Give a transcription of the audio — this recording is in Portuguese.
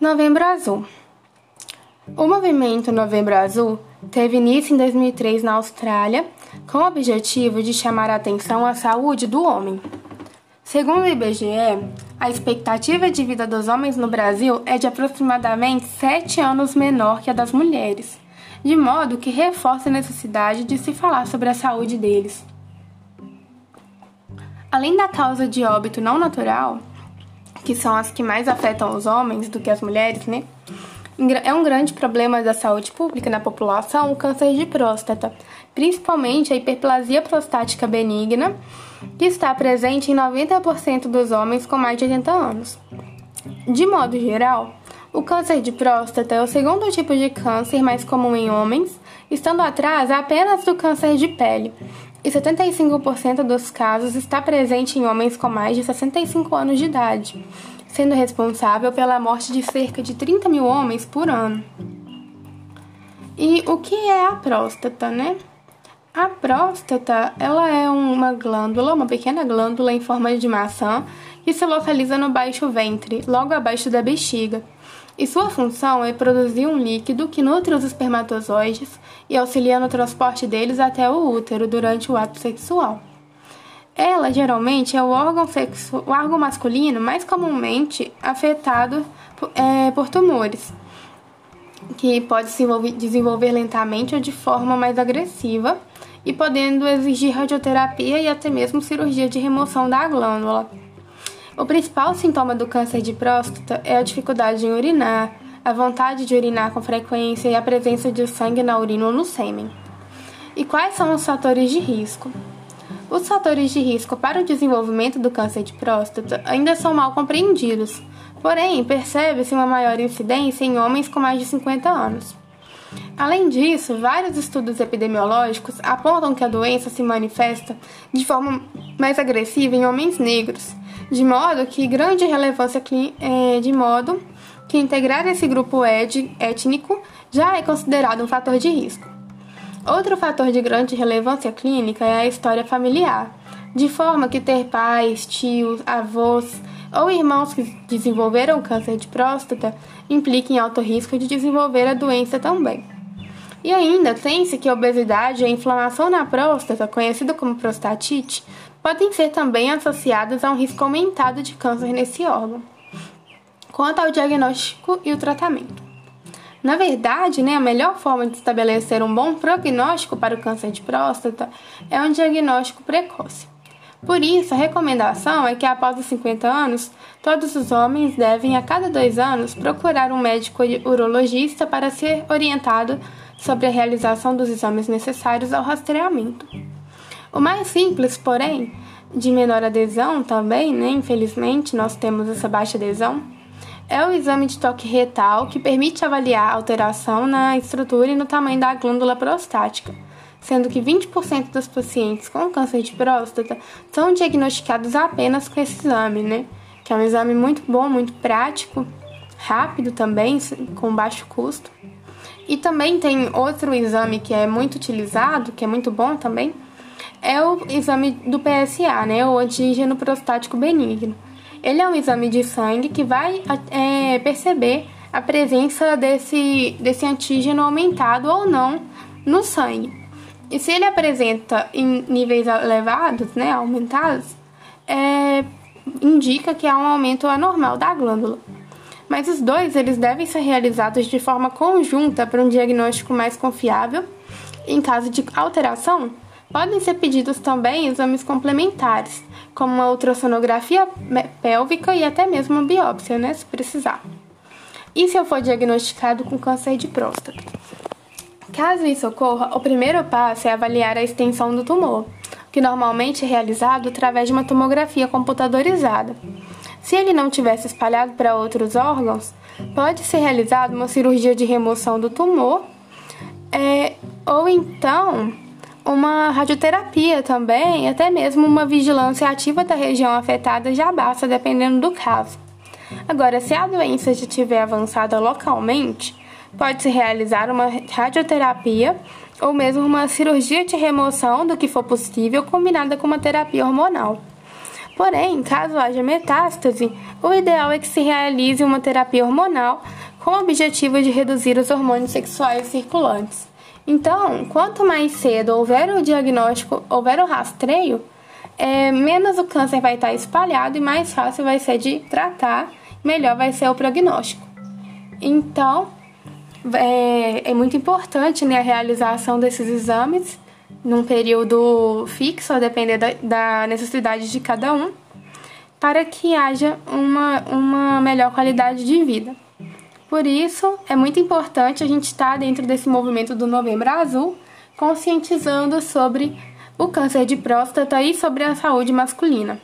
Novembro Azul. O movimento Novembro Azul teve início em 2003 na Austrália, com o objetivo de chamar a atenção à saúde do homem. Segundo o IBGE, a expectativa de vida dos homens no Brasil é de aproximadamente 7 anos menor que a das mulheres, de modo que reforça a necessidade de se falar sobre a saúde deles. Além da causa de óbito não natural, que são as que mais afetam os homens do que as mulheres, né? É um grande problema da saúde pública na população o câncer de próstata, principalmente a hiperplasia prostática benigna, que está presente em 90% dos homens com mais de 80 anos. De modo geral, o câncer de próstata é o segundo tipo de câncer mais comum em homens, estando atrás apenas do câncer de pele, e 75% dos casos está presente em homens com mais de 65 anos de idade, sendo responsável pela morte de cerca de 30 mil homens por ano. E o que é a próstata, né? A próstata, ela é uma glândula, uma pequena glândula em forma de maçã que se localiza no baixo ventre, logo abaixo da bexiga e sua função é produzir um líquido que nutre os espermatozoides e auxilia no transporte deles até o útero durante o ato sexual. Ela geralmente é o órgão, o órgão masculino mais comumente afetado é, por tumores, que pode se desenvolver lentamente ou de forma mais agressiva e podendo exigir radioterapia e até mesmo cirurgia de remoção da glândula. O principal sintoma do câncer de próstata é a dificuldade em urinar, a vontade de urinar com frequência e a presença de sangue na urina ou no sêmen. E quais são os fatores de risco? Os fatores de risco para o desenvolvimento do câncer de próstata ainda são mal compreendidos, porém, percebe-se uma maior incidência em homens com mais de 50 anos. Além disso, vários estudos epidemiológicos apontam que a doença se manifesta de forma mais agressiva em homens negros, de modo que grande relevância é, de modo que integrar esse grupo étnico já é considerado um fator de risco. Outro fator de grande relevância clínica é a história familiar, de forma que ter pais, tios, avós ou irmãos que desenvolveram câncer de próstata implica em alto risco de desenvolver a doença também. E ainda tem-se que a obesidade e a inflamação na próstata, conhecida como prostatite, podem ser também associadas a um risco aumentado de câncer nesse órgão. Quanto ao diagnóstico e o tratamento. Na verdade, né, a melhor forma de estabelecer um bom prognóstico para o câncer de próstata é um diagnóstico precoce. Por isso, a recomendação é que após os 50 anos, todos os homens devem, a cada dois anos, procurar um médico urologista para ser orientado sobre a realização dos exames necessários ao rastreamento. O mais simples, porém, de menor adesão também, né? Infelizmente, nós temos essa baixa adesão. É o exame de toque retal que permite avaliar a alteração na estrutura e no tamanho da glândula prostática, sendo que 20% dos pacientes com câncer de próstata são diagnosticados apenas com esse exame, né? Que é um exame muito bom, muito prático, rápido também, com baixo custo. E também tem outro exame que é muito utilizado, que é muito bom também, é o exame do PSA, né, o antígeno prostático benigno. Ele é um exame de sangue que vai é, perceber a presença desse, desse antígeno aumentado ou não no sangue. E se ele apresenta em níveis elevados, né, aumentados, é, indica que há um aumento anormal da glândula mas os dois eles devem ser realizados de forma conjunta para um diagnóstico mais confiável. Em caso de alteração, podem ser pedidos também exames complementares, como uma ultrassonografia pélvica e até mesmo uma biópsia, né, se precisar. E se eu for diagnosticado com câncer de próstata? Caso isso ocorra, o primeiro passo é avaliar a extensão do tumor, que normalmente é realizado através de uma tomografia computadorizada. Se ele não tivesse espalhado para outros órgãos, pode ser realizada uma cirurgia de remoção do tumor é, ou então uma radioterapia também, até mesmo uma vigilância ativa da região afetada já basta, dependendo do caso. Agora, se a doença já estiver avançada localmente, pode-se realizar uma radioterapia ou mesmo uma cirurgia de remoção do que for possível, combinada com uma terapia hormonal. Porém, caso haja metástase, o ideal é que se realize uma terapia hormonal com o objetivo de reduzir os hormônios sexuais circulantes. Então, quanto mais cedo houver o diagnóstico, houver o rastreio, é, menos o câncer vai estar espalhado e mais fácil vai ser de tratar, melhor vai ser o prognóstico. Então, é, é muito importante né, a realização desses exames num período fixo, a depender da, da necessidade de cada um, para que haja uma, uma melhor qualidade de vida. Por isso, é muito importante a gente estar dentro desse movimento do Novembro Azul, conscientizando sobre o câncer de próstata e sobre a saúde masculina.